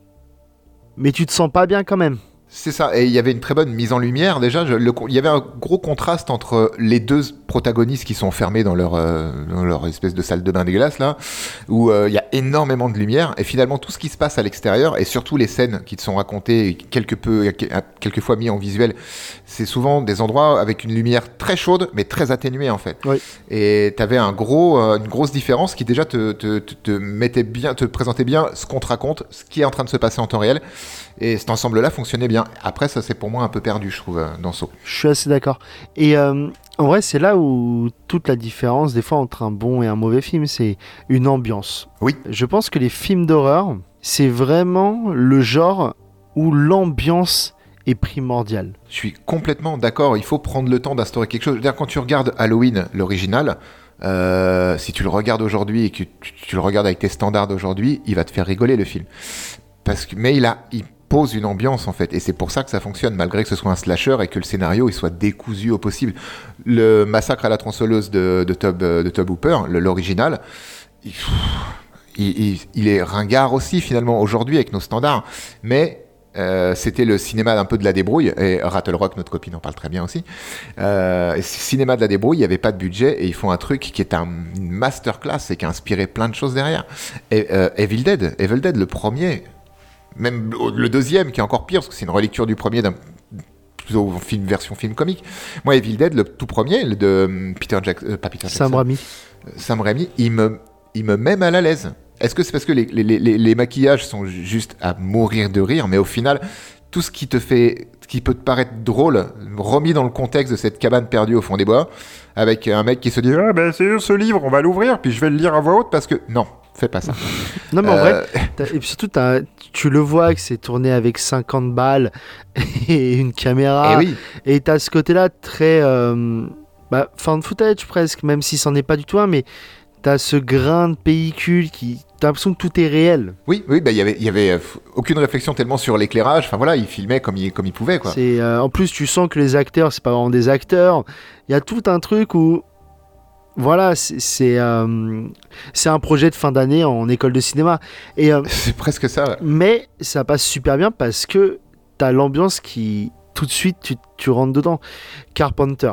mais tu te sens pas bien quand même. C'est ça, et il y avait une très bonne mise en lumière déjà. je- le con- il y avait un gros contraste entre les deux protagonistes qui sont enfermés dans leur, euh, dans leur espèce de salle de bain dégueulasse là, où euh, il y a énormément de lumière, et finalement tout ce qui se passe à l'extérieur, et surtout les scènes qui te sont racontées, et quelque peu, quelquefois mis en visuel, c'est souvent des endroits avec une lumière très chaude, mais très atténuée en fait. Oui. Et tu avais un gros, euh, une grosse différence qui déjà te, te, te, te mettait bien, te présentait bien ce qu'on te raconte, ce qui est en train de se passer en temps réel. Et cet ensemble-là fonctionnait bien. Après, ça c'est pour moi un peu perdu, je trouve, euh, dans Saut. Je suis assez d'accord. Et euh, en vrai, c'est là où toute la différence, des fois, entre un bon et un mauvais film, c'est une ambiance. Oui. Je pense que les films d'horreur, c'est vraiment le genre où l'ambiance est primordiale. Je suis complètement d'accord. Il faut prendre le temps d'instaurer quelque chose. C'est-à-dire, quand tu regardes Halloween, l'original, euh, si tu le regardes aujourd'hui et que tu, tu le regardes avec tes standards d'aujourd'hui, il va te faire rigoler le film. Parce que, mais il a, il pose une ambiance en fait, et c'est pour ça que ça fonctionne, malgré que ce soit un slasher et que le scénario il soit décousu au possible. Le massacre à la tronçonneuse de, de euh, de Tob Hooper, l'original, il, est ringard aussi finalement aujourd'hui avec nos standards, mais euh, c'était le cinéma un peu de la débrouille, et Rattle Rock, notre copine, en parle très bien aussi. Euh, cinéma de la débrouille, il n'y avait pas de budget, et ils font un truc qui est un, masterclass et qui a inspiré plein de choses derrière. Et, Evil Dead, Evil Dead, le premier, même le deuxième, qui est encore pire, parce que c'est une relecture du premier d'un film, version film comique. Moi, Evil Dead, le tout premier, le de hum, Peter Jackson, euh, pas Peter Jackson, Sam Raimi. Sam Raimi, il me, il me met mal à l'aise. Est-ce que c'est parce que les, les, les, les maquillages sont juste à mourir de rire, mais au final, tout ce qui te fait, ce qui peut te paraître drôle, remis dans le contexte de cette cabane perdue au fond des bois, avec un mec qui se dit ah ben c'est ce livre, on va l'ouvrir, puis je vais le lire à voix haute parce que non, fais pas ça. Non, mais en vrai, Euh, Et puis surtout, tu le vois que c'est tourné avec 50 balles et une caméra. eh oui, Et t'as ce côté-là très. Euh, bah, fan footage presque, même si c'en est pas du tout un, mais t'as ce grain de pellicule qui. T'as l'impression que tout est réel. oui, oui, bah, il y avait, y avait euh, aucune réflexion tellement sur l'éclairage. Enfin voilà, il filmait comme il, comme il pouvait quoi. C'est, euh, en plus, tu sens que les acteurs, c'est pas vraiment des acteurs. Il y a tout un truc où. Voilà, c'est c'est, euh, c'est un projet de fin d'année en école de cinéma. Et, C'est presque ça. ouais. mais ça passe super bien parce que t'as l'ambiance qui, tout de suite, tu, tu rentres dedans. Carpenter.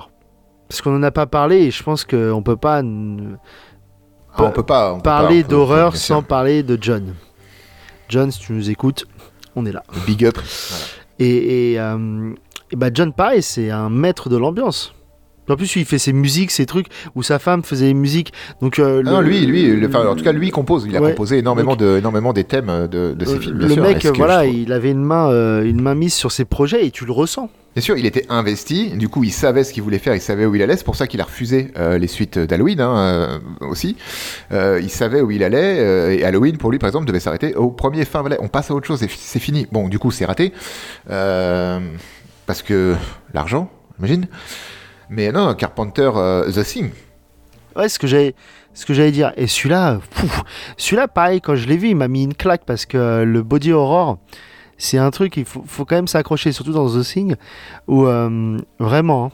Parce qu'on en a pas parlé et je pense qu'on peut pas n- on peut pas on parler d'horreur sûr. sans parler de John. John, si tu nous écoutes, on est là. Big up. Voilà. Et, et, euh, et bah John, pareil, c'est un maître de l'ambiance. En plus, il fait ses musiques, ses trucs, où sa femme faisait les musiques. Donc, euh, Ah non, lui, lui, le- enfin, en tout cas, lui il compose. Il a Ouais. composé énormément, Donc- de, énormément des thèmes de, de ses euh, films. Bien le sûr. mec, voilà, il avait une main, euh, une main mise sur ses projets et tu le ressens. Bien sûr, il était investi. Du coup, il savait ce qu'il voulait faire. Il savait où il allait. C'est pour ça qu'il a refusé euh, les suites d'Halloween hein, euh, aussi. Euh, il savait où il allait. et Halloween, pour lui, par exemple, devait s'arrêter au premier fin. Voilà, on passe à autre chose. C'est fini. Bon, du coup, c'est raté. Parce que l'argent, j'imagine. Mais non, Carpenter, The Thing. Ouais, ce que ce que j'allais dire. Et celui-là, celui-là, pareil, quand je l'ai vu, il m'a mis une claque parce que le body horror, c'est un truc, il faut, faut quand même s'accrocher, surtout dans The Thing, où euh, vraiment, hein,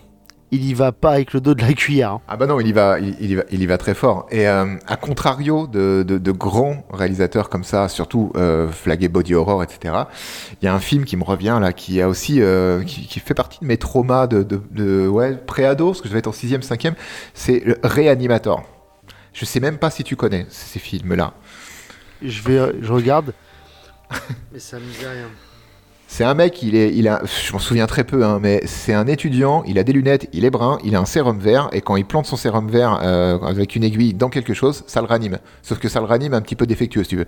il y va pas avec le dos de la cuillère. hein. Ah bah non, il y va, il, il y va, il y va très fort. Et euh, à contrario de, de- de grands réalisateurs comme ça, surtout euh, flagué body horror, etc. Il y a un film qui me revient là, qui a aussi, euh, qui, qui fait partie de mes traumas de, de, de- ouais, pré-ado, parce que je vais être en sixième, cinquième. C'est le Réanimator. Je sais même pas si tu connais ces films-là. Je vais, je regarde, mais ça me dit rien. C'est un mec, il est, il a, je m'en souviens très peu, hein, mais c'est un étudiant, il a des lunettes, il est brun, il a un sérum vert, et quand il plante son sérum vert euh, avec une aiguille dans quelque chose, ça le ranime. Sauf que ça le ranime un petit peu défectueux, si tu veux.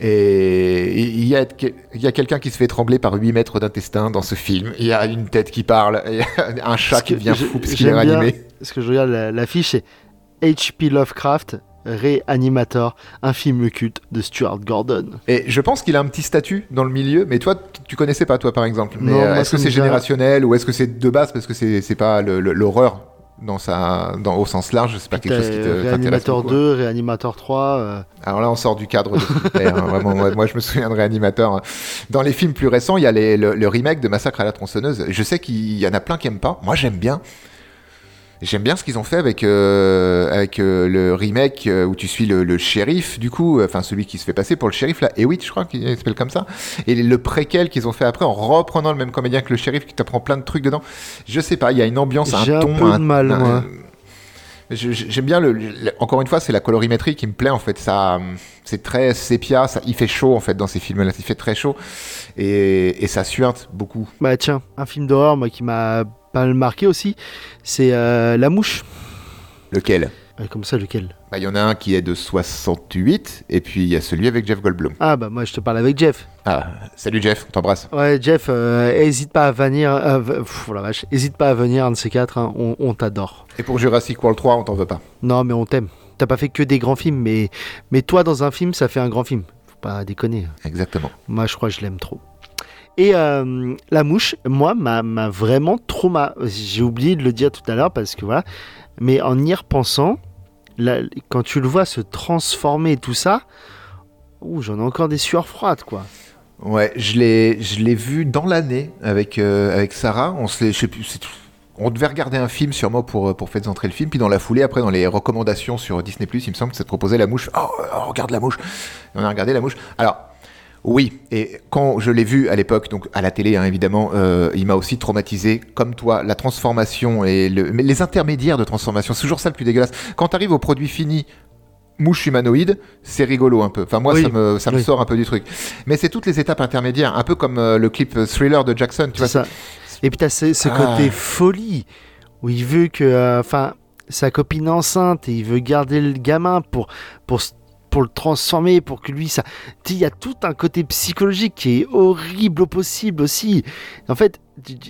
Et il y a, il y a quelqu'un qui se fait trembler par 8 mètres d'intestin dans ce film. Il y a une tête qui parle, et un chat qui devient j'ai- fou parce qu'il est bien- ranimé. Parce que je regarde la- l'affiche, c'est H.P. Lovecraft, Réanimator, un film culte de Stuart Gordon. Et je pense qu'il a un petit statut dans le milieu, mais toi, tu connaissais pas, toi, par exemple. Mais euh, est-ce que c'est générationnel ou est-ce que c'est de base parce que c'est pas l'horreur dans sa, dans, au sens large, c'est pas quelque chose qui te Réanimator beaucoup, 2, Réanimator 3. euh, Alors là, on sort du cadre de hein, vraiment. Moi, moi, je me souviens de Réanimateur. hein. Dans les films plus récents, il y a les- le, le remake de Massacre à la tronçonneuse. Je sais qu'il y en a plein qui aiment pas. Moi, j'aime bien. J'aime bien ce qu'ils ont fait avec, euh, avec euh, le remake euh, où tu suis le, le shérif, du coup, enfin celui qui se fait passer pour le shérif, là, Hewitt, je crois qu'il s'appelle comme ça, et le préquel qu'ils ont fait après en reprenant le même comédien que le shérif qui t'apprend plein de trucs dedans. Je sais pas, il y a une ambiance, un J'ai un ton. peu de mal, moi. J'aime bien le, le- Encore une fois, c'est la colorimétrie qui me plaît en fait. Ça, c'est très sépia. Ça, il fait chaud en fait dans ces films-là. Il fait très chaud et, et ça suinte beaucoup. Bah tiens, un film d'horreur moi qui m'a pas mal marqué aussi, c'est euh, La Mouche. Lequel? Euh, comme ça, lequel? Bah, Il y en a un qui est de 68 et puis il y a celui avec Jeff Goldblum. Ah bah moi je te parle avec Jeff. Ah, salut Jeff, on t'embrasse. Ouais Jeff, euh, hésite pas à venir. euh, pff, oh la vache, hésite pas à venir un de ces quatre. hein, on on t'adore. Et pour Jurassic World 3, on t'en veut pas. Non mais on t'aime. T'as pas fait que des grands films, mais mais toi dans un film ça fait un grand film. Faut pas déconner. Exactement. Moi, je crois que je l'aime trop. Et euh, la mouche, moi, m'a vraiment trauma. J'ai oublié de le dire tout à l'heure parce que voilà. Mais en y repensant, quand tu le vois se transformer et tout ça, j'en ai encore des sueurs froides, quoi. Ouais, je l'ai, vu dans l'année avec, euh, avec Sarah. On devait regarder un film sûrement pour, pour faire entrer le film. Puis dans la foulée, après, dans les recommandations sur Disney+, il me semble que ça te proposait La Mouche. Oh, oh, regarde La Mouche. On a regardé La Mouche. Alors, oui, et quand je l'ai vu à l'époque, donc à la télé hein, évidemment, euh, il m'a aussi traumatisé, comme toi, la transformation et le, mais les intermédiaires de transformation, c'est toujours ça le plus dégueulasse. Quand tu arrives au produit fini, mouche humanoïde, c'est rigolo un peu. Enfin moi Oui, ça me, ça me oui. sort un peu du truc. Mais c'est toutes les étapes intermédiaires, un peu comme euh, le clip Thriller de Jackson, tu vois. Ça. Et puis t'as ce, ce Ah. côté folie où il veut que, euh, enfin, sa copine enceinte et il veut garder le gamin pour pour pour le transformer, pour que lui ça. Il y a tout un côté psychologique qui est horrible au possible aussi. En fait,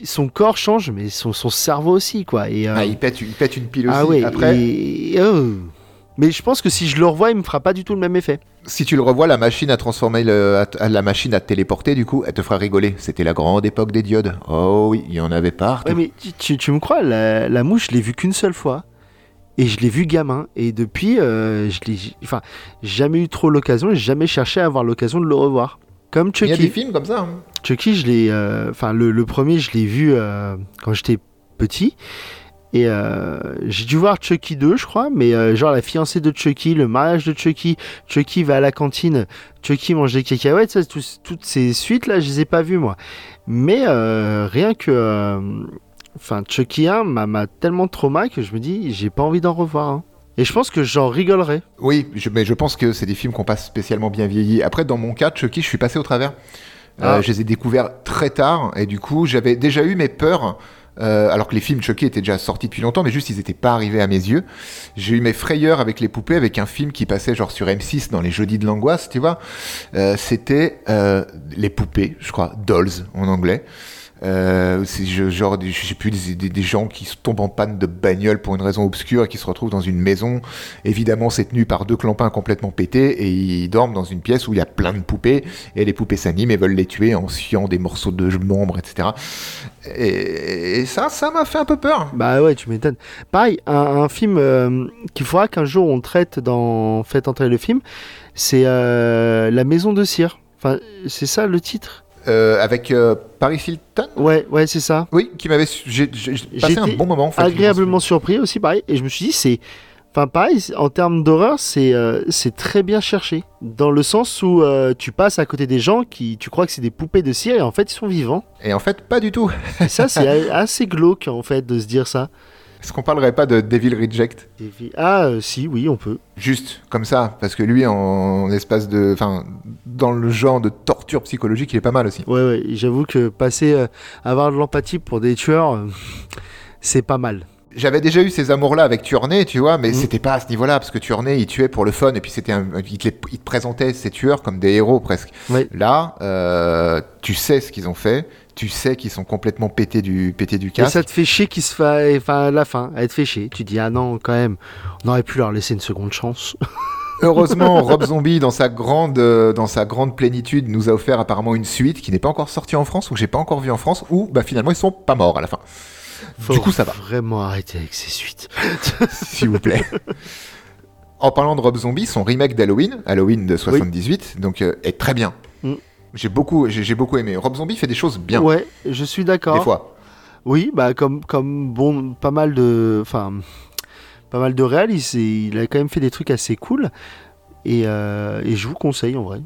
son corps change, mais son, son cerveau aussi, quoi. Et, euh, Ah, il, pète, il pète une pile aussi. ah ouais. Après, et- oh. Mais je pense que si je le revois, il me fera pas du tout le même effet. si tu le revois, la machine à transformer, le, à- à la machine à te téléporter, du coup, elle te fera rigoler. C'était la grande époque des diodes. Oh oui, il y en avait partout. Ouais, mais tu, tu- tu me crois, la, la mouche, je l'ai vue qu'une seule fois. Et je l'ai vu gamin. Et depuis, euh, je l'ai enfin, jamais eu trop l'occasion. et jamais cherché à avoir l'occasion de le revoir. Comme il y a des Chucky. films comme ça. hein. Chucky, je l'ai. euh, Enfin, le, le premier, je l'ai vu euh, quand j'étais petit. Et euh, j'ai dû voir Chucky 2, je crois, mais euh, genre la fiancée de Chucky, le mariage de Chucky, Chucky va à la cantine, Chucky mange des cacahuètes, ça, toutes ces suites là, je les ai pas vues moi. Mais euh, rien que. Enfin, Chucky 1 m'a tellement trauma que je me dis, j'ai pas envie d'en revoir. hein. Et je pense que j'en rigolerais. Oui, je- mais je pense que c'est des films qui n'ont pas spécialement bien vieilli. Après, dans mon cas, Chucky, je suis passé au travers. Euh, Ah. je les ai découverts très tard, et du coup, j'avais déjà eu mes peurs. euh, alors que les films Chucky étaient déjà sortis depuis longtemps, mais juste ils n'étaient pas arrivés à mes yeux. J'ai eu mes frayeurs avec les poupées, avec un film qui passait genre sur M6 dans les jeudis de l'angoisse, tu vois. Euh, C'était euh, les poupées, je crois, Dolls en anglais. Euh, genre, je sais plus, des, gens qui tombent en panne de bagnole pour une raison obscure et qui se retrouvent dans une maison. Évidemment, c'est tenu par deux clampins complètement pétés et ils dorment dans une pièce où il y a plein de poupées et les poupées s'animent et veulent les tuer en sciant des morceaux de membres, etc. Et, ça, ça m'a fait un peu peur. Bah ouais, tu m'étonnes. Pareil, un, un film euh, qu'il faudra qu'un jour on traite dans Faites entrer le film, c'est euh, La Maison de Cire. Enfin, c'est ça le titre? Euh, avec euh, Paris Hilton? Ouais, ouais, c'est ça. Oui, qui m'avait. J'ai passé un bon moment. en fait, Agréablement surpris aussi, pareil. Et je me suis dit, c'est. Enfin, pareil, en termes d'horreur, c'est euh, c'est très bien cherché. Dans le sens où tu passes à côté des gens qui. Tu crois que c'est des poupées de cire et en fait, ils sont vivants. Et en fait, pas du tout. Et ça, c'est assez glauque, en fait, de se dire ça. Est-ce qu'on parlerait pas de Devil Reject? Ah, euh, si, oui, on peut. Juste comme ça, parce que lui, en espace de. Enfin, dans le genre de torture psychologique, il est pas mal aussi. Ouais, ouais, j'avoue que passer, euh, avoir de l'empathie pour des tueurs, euh, c'est pas mal. J'avais déjà eu ces amours-là avec Tuernay, tu vois, mais Mm. c'était pas à ce niveau-là, parce que Tuernay, il tuait pour le fun, et puis c'était un... il, te les- il te présentait ces tueurs comme des héros presque. Ouais. Là, tu sais ce qu'ils ont fait, tu sais qu'ils sont complètement pétés du, pétés du Et casque. ça te fait chier qu'ils se fassent, enfin, à la fin, elle te fait chier. Tu dis, ah non, quand même, on aurait pu leur laisser une seconde chance. Heureusement, Rob Zombie, dans sa grande, euh, dans sa grande plénitude, nous a offert apparemment une suite qui n'est pas encore sortie en France ou que j'ai pas encore vue en France, où bah, finalement ils sont pas morts à la fin. Faut Du coup, ça va. Vraiment arrêter avec ces suites. s'il vous plaît. En parlant de Rob Zombie, son remake d'Halloween, Halloween de 78, donc euh, est très bien. Mm. J'ai beaucoup, j'ai beaucoup aimé. Rob Zombie fait des choses bien, Ouais, je suis des d'accord. fois. Oui, bah comme comme bon, pas mal de, enfin, pas mal de réal, il, a quand même fait des trucs assez cool. Et, euh, et je vous conseille en vrai.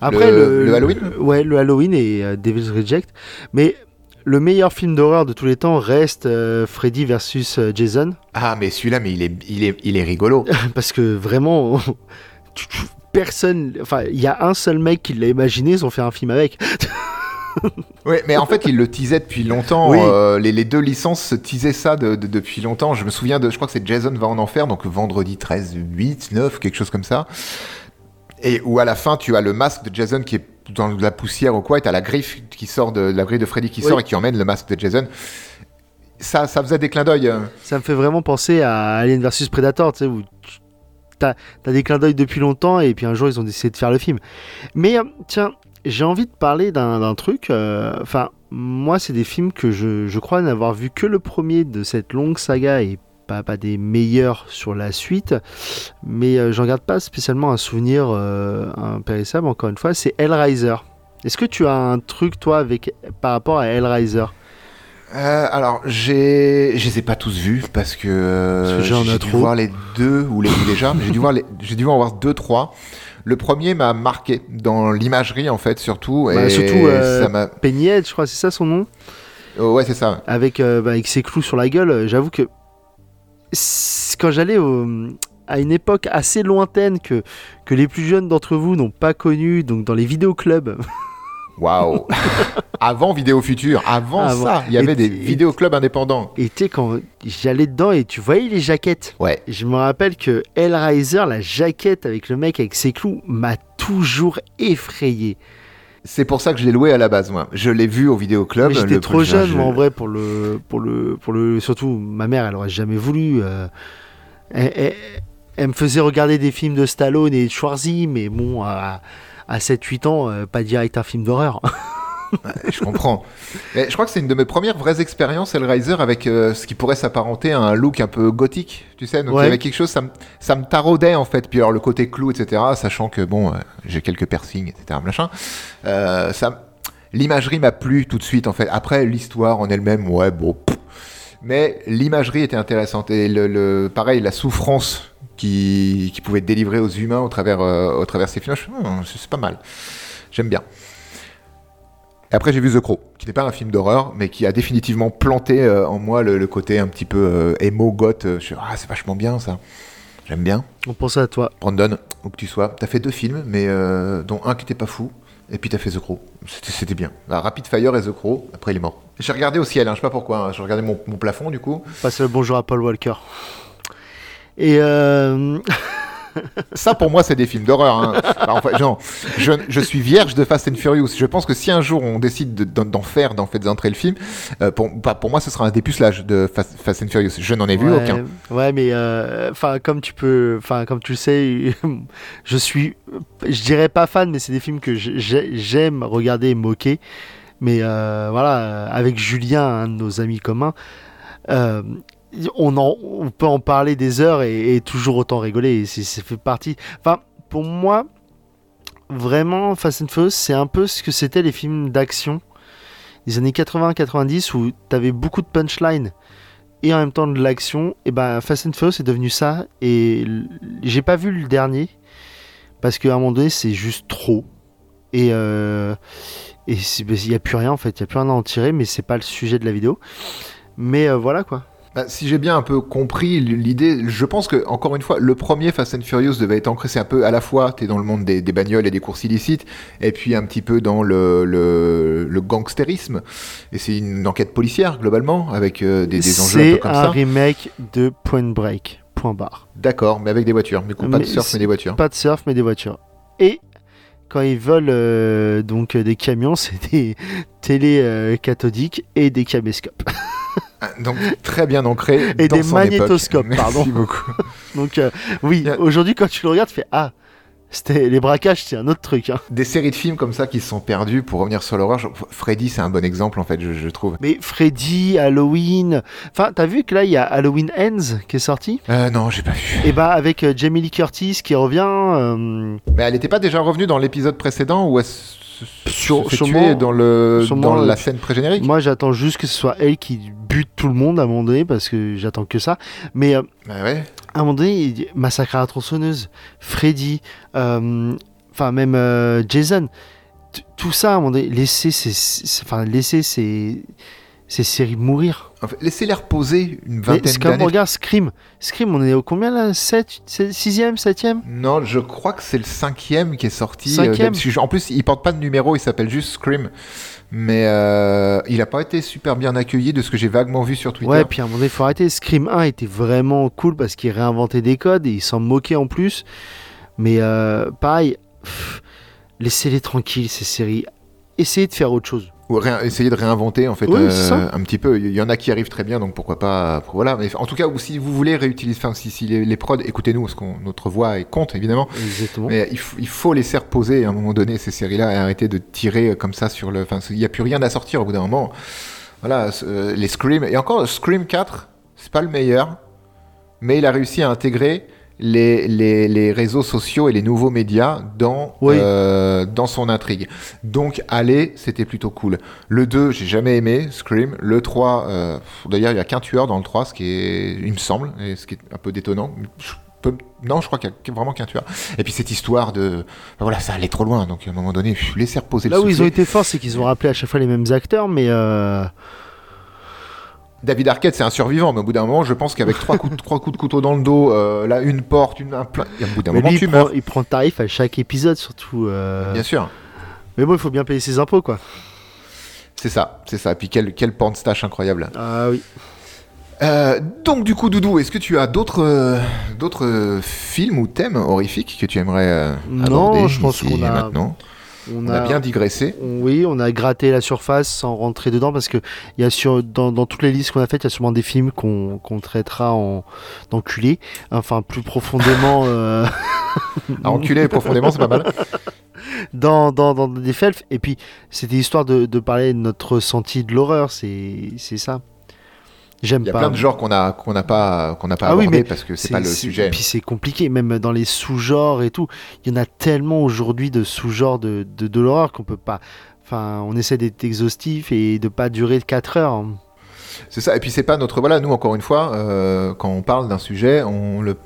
Après Le- le Halloween? Ouais, le Halloween et euh, Devil's Reject. Mais le meilleur film d'horreur de tous les temps reste euh, Freddy versus euh, Jason. Ah, mais celui-là, mais il est, il est, il est rigolo. Parce que vraiment, tu- personne. Enfin, il y a un seul mec qui l'a imaginé, ils ont fait un film avec. ouais, mais en fait, il le teasait depuis longtemps. Oui. euh, les, les deux licences se teasaient ça de- de- depuis longtemps. Je me souviens de, je crois que c'est Jason va en enfer, donc vendredi 13, 8, 9, quelque chose comme ça. Et où à la fin, tu as le masque de Jason qui est dans la poussière ou quoi, et t'as la griffe qui sort de la griffe de Freddy qui Oui. sort et qui emmène le masque de Jason. Ça, ça faisait des clins d'œil. euh. Ça me fait vraiment penser à Alien versus Predator, tu sais, où tu- t'as as des clins d'œil depuis longtemps et puis un jour ils ont décidé de faire le film. Mais euh, tiens, j'ai envie de parler d'un truc. euh, Enfin, moi, c'est des films que je, je crois n'avoir vu que le premier de cette longue saga et pas, pas des meilleurs sur la suite. Mais euh, j'en garde pas spécialement un souvenir euh, impérissable, encore une fois. C'est Hellraiser. Est-ce que tu as un truc, toi, avec, par rapport à Hellraiser? Euh, alors, j'ai, je les ai pas tous vus parce que, euh, j'ai dû trop. voir les deux ou les déjà, mais j'ai dû voir les, j'ai dû en voir deux trois. Le premier m'a marqué dans l'imagerie en fait surtout Bah, et surtout, euh, ça m'a, Pennyhead, je crois, c'est ça son nom? Oh, ouais c'est ça. avec, euh, bah, avec ses clous sur la gueule, j'avoue que quand j'allais au- à une époque assez lointaine que, que les plus jeunes d'entre vous n'ont pas connu, donc dans les vidéoclubs, Waouh. avant Vidéo Future, avant, Avant. ça, il y avait Et- des vidéoclubs indépendants. et tu sais, quand j'allais dedans et tu voyais les jaquettes. Ouais. Je me rappelle que Hellraiser, la jaquette avec le mec avec ses clous, m'a toujours effrayé. C'est pour ça que je l'ai loué à la base moi. Je l'ai vu au vidéoclub. J'étais trop je- jeune, je- moi, en vrai, pour le, pour le, pour le, surtout ma mère, elle aurait jamais voulu. euh, elle, elle- elle me faisait regarder des films de Stallone et de Schwarzy, mais bon, à 7-8 ans, euh, pas direct un film d'horreur. Je comprends. Mais je crois que c'est une de mes premières vraies expériences Hellraiser avec euh, ce qui pourrait s'apparenter à un look un peu gothique, tu sais. Donc Ouais. il y avait quelque chose, ça me, ça me taraudait en fait. Puis alors le côté clou, etc. Sachant que bon, euh, j'ai quelques piercings, etc. Machin. Euh, ça, l'imagerie m'a plu tout de suite en fait. Après l'histoire en elle-même, ouais, bon. pff. mais l'imagerie était intéressante. Et le, le- pareil, la souffrance qui, qui pouvait être délivrée aux humains au travers, euh, au travers ces films, hmm, c'est pas mal. J'aime bien. Et après, j'ai vu The Crow, qui n'est pas un film d'horreur, mais qui a définitivement planté euh, en moi le, le côté un petit peu euh, emo, goth. Euh, Je suis, ah, c'est vachement bien ça. J'aime bien. On pense à toi. Brandon, où que tu sois, t'as fait deux films, mais euh, dont un qui était pas fou, et puis t'as fait The Crow. C'était- bien. Bah, Rapid Fire et The Crow, après il est mort. J'ai regardé au ciel, hein, je sais pas pourquoi, hein, j'ai regardé mon, mon plafond du coup. Passe le bonjour à Paul Walker. Et euh, Ça pour moi c'est des films d'horreur. hein. Enfin, genre, je, je suis vierge de Fast and Furious. Je pense que si un jour on décide de- d'en faire, d'en fait d'entrer le film, euh, pour, bah, pour moi ce sera un dépucelage de Fast, Fast and Furious. Je n'en ai vu ouais, aucun. Ouais, mais euh, enfin comme tu peux, enfin comme tu le sais, je suis, je dirais pas fan, mais c'est des films que j'ai- j'aime regarder et moquer. Mais euh, voilà, avec Julien, un de nos amis communs, euh, on, peut en parler des heures et, toujours autant rigoler. Et ça fait partie. Enfin, pour moi, vraiment, Fast and Furious, c'est un peu ce que c'était les films d'action des années 80-90 où t'avais beaucoup de punchline et en même temps de l'action. Et ben, Fast and Furious est devenu ça. Et j'ai pas vu le dernier parce qu'à un moment donné, c'est juste trop. Et euh, il y a plus rien en fait, il y a plus rien à en tirer, mais c'est pas le sujet de la vidéo. Mais euh, voilà quoi. Bah, si j'ai bien un peu compris l'idée, je pense que encore une fois, le premier Fast and Furious devait être ancré, c'est un peu à la fois, t'es dans le monde des, des bagnoles et des courses illicites, et puis un petit peu dans le, le, le gangstérisme. Et c'est une enquête policière globalement, avec euh, des, des enjeux un peu C'est comme un ça. remake de Point Break. Point barre. D'accord, mais avec des voitures. Du coup, pas de surf, c'est- mais des voitures. Pas de surf, mais des voitures. Et quand ils volent euh, donc euh, des camions, c'est des télé euh, cathodiques et des caméscopes. Ah, Donc très bien ancré. Et dans des son époque. magnétoscopes, Merci pardon. beaucoup. Donc euh, oui, aujourd'hui quand tu le regardes, tu fais ah, c'était les braquages, c'est un autre truc. hein. Des séries de films comme ça qui se sont perdus pour revenir sur l'horreur. je- Freddy, c'est un bon exemple en fait, je, je trouve. Mais Freddy, Halloween, enfin t'as vu que là il y a Halloween Ends qui est sorti? Euh, non, j'ai pas vu. Et bah avec euh, Jamie Lee Curtis qui revient. euh, Mais elle n'était pas déjà revenue dans l'épisode précédent se, se- Sur- se fait sûrement- tuer dans, le, dans la scène pré-générique Moi j'attends juste que ce soit elle qui bute tout le monde à un moment donné parce que j'attends que ça. Mais euh, Bah ouais. à un moment donné, il dit, Massacre à la tronçonneuse, Freddy, euh, enfin même euh, Jason, tout ça à un moment donné, laisser ces, ces- enfin laisser ces, ces séries mourir. En fait, Laissez-les reposer une vingtaine d'années. regarde Scream, Scream, on est au combien là? 7, 6ème, 7ème Non, je crois que c'est le cinquième qui est sorti. Cinquième que je- en plus, il porte pas de numéro, il s'appelle juste Scream. Mais euh, il a pas été super bien accueilli de ce que j'ai vaguement vu sur Twitter. Ouais, puis à un moment donné, il faut arrêter. Scream 1 était vraiment cool parce qu'il réinventait des codes et il s'en moquait en plus. Mais euh, pareil, laissez-les tranquilles ces séries. Essayez de faire autre chose. Ou essayer de réinventer en fait Oui, euh, un petit peu. Il y en a qui arrivent très bien, donc pourquoi pas. Voilà. Mais en tout cas, si vous voulez réutiliser, enfin, si, si les, les prods, écoutez-nous, parce qu'on notre voix est compte évidemment. Exactement. Mais il, faut- il faut laisser reposer à un moment donné ces séries-là et arrêter de tirer euh, comme ça sur le. Enfin, il n'y a plus rien à sortir au bout d'un moment. Voilà, euh, les Scream. Et encore, Scream 4, c'est pas le meilleur, mais il a réussi à intégrer les, les, les réseaux sociaux et les nouveaux médias dans, Oui. euh, dans son intrigue. Donc, allez, c'était plutôt cool. Le 2, j'ai jamais aimé, Scream. Le 3, euh, d'ailleurs, il n'y a qu'un tueur dans le 3, ce qui est, il me semble, et ce qui est un peu détonnant. Je non, je crois qu'il y a vraiment qu'un tueur. Et puis cette histoire de. ben voilà, ça allait trop loin, donc à un moment donné, pff, laissez reposer Là le où ils ont été forts, c'est qu'ils ont rappelé à chaque fois les mêmes acteurs, mais euh, David Arquette, c'est un survivant, mais au bout d'un moment, je pense qu'avec trois coups, de- trois coups de couteau dans le dos, euh, là, une porte, une, un plein. et au bout d'un moment, lui, tu il meurs. prend, il prend le tarif à chaque épisode, surtout. euh, Bien sûr. Mais bon, il faut bien payer ses impôts, quoi. C'est ça, c'est ça. Et puis quel, quel porn stash incroyable. Ah oui. Euh, donc du coup, Doudou, est-ce que tu as d'autres euh, d'autres films ou thèmes horrifiques que tu aimerais euh, Non, aborder je pense qu'on a- maintenant? On a bien digressé. on- Oui, on a gratté la surface sans rentrer dedans parce que y a sur, dans, dans toutes les listes qu'on a faites, il y a sûrement des films qu'on qu'on traitera en d'enculé. Enfin, plus profondément euh, À enculer profondément, c'est pas mal. dans, dans, dans des felfs. Et puis, c'était histoire de, de parler de notre ressenti de l'horreur. C'est ça. J'aime Il y a pas. plein de genres qu'on a qu'on n'a pas qu'on n'a pas Ah oui, mais parce que c'est pas le sujet. Puis c'est compliqué, même dans les sous-genres et tout. Il y en a tellement aujourd'hui de sous-genres de, de, de l'horreur qu'on peut pas. Enfin, on essaie d'être exhaustif et de pas durer 4 heures. C'est ça. Et puis c'est pas notre voilà, nous encore une fois, euh, quand on parle d'un sujet, on le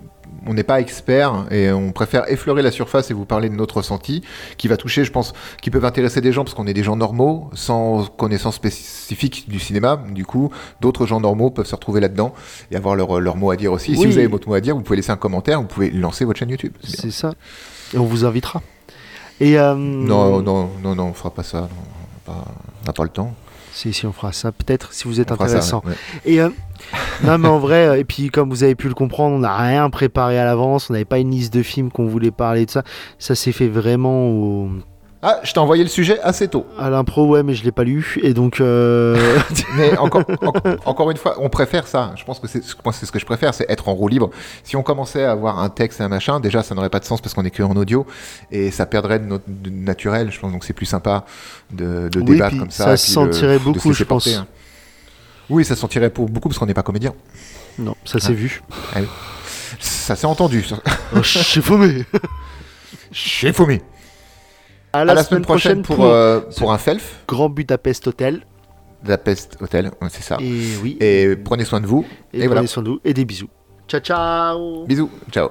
on n'est pas expert et on préfère effleurer la surface et vous parler de notre ressenti qui va toucher, je pense, qui peuvent intéresser des gens parce qu'on est des gens normaux sans connaissance spécifique du cinéma. Du coup, d'autres gens normaux peuvent se retrouver là-dedans et avoir leur, leur mot à dire aussi. Si vous avez votre mot à dire, vous pouvez laisser un commentaire, vous pouvez lancer votre chaîne YouTube. C'est ça. Et on vous invitera. Et euh, Non, non, non, non, on fera pas ça. non, on n'a pas, on n'a pas le temps. Si, si, on fera ça peut-être si vous êtes On fera ça, intéressant. ouais. Et euh, non, mais en vrai, euh, et puis comme vous avez pu le comprendre, on n'a rien préparé à l'avance, on n'avait pas une liste de films qu'on voulait parler de ça. Ça s'est fait vraiment au... Ah, je t'ai envoyé le sujet assez tôt. à l'impro, ouais, mais je l'ai pas lu. Et donc, euh, Mais encore, en- encore une fois, on préfère ça. Je pense que c'est moi, c'est ce que je préfère, c'est être en roue libre. Si on commençait à avoir un texte et un machin, déjà, ça n'aurait pas de sens parce qu'on est que en audio et ça perdrait de notre de naturel. Je pense donc c'est plus sympa de, de Oui, débattre puis comme ça. ça se sentirait beaucoup, se je pense. hein. Oui, ça se sentirait pour beaucoup parce qu'on n'est pas comédien. non, ça s'est vu. Ça s'est entendu. J'ai fumé. Chez Fomé. À À la, semaine prochaine pour, euh, pour un self. Grand Budapest Hotel. Hôtel, ouais, c'est ça. Et oui. Et prenez soin de vous. et et prenez voilà. soin de vous. Et des bisous. Ciao, ciao. Bisous. Ciao.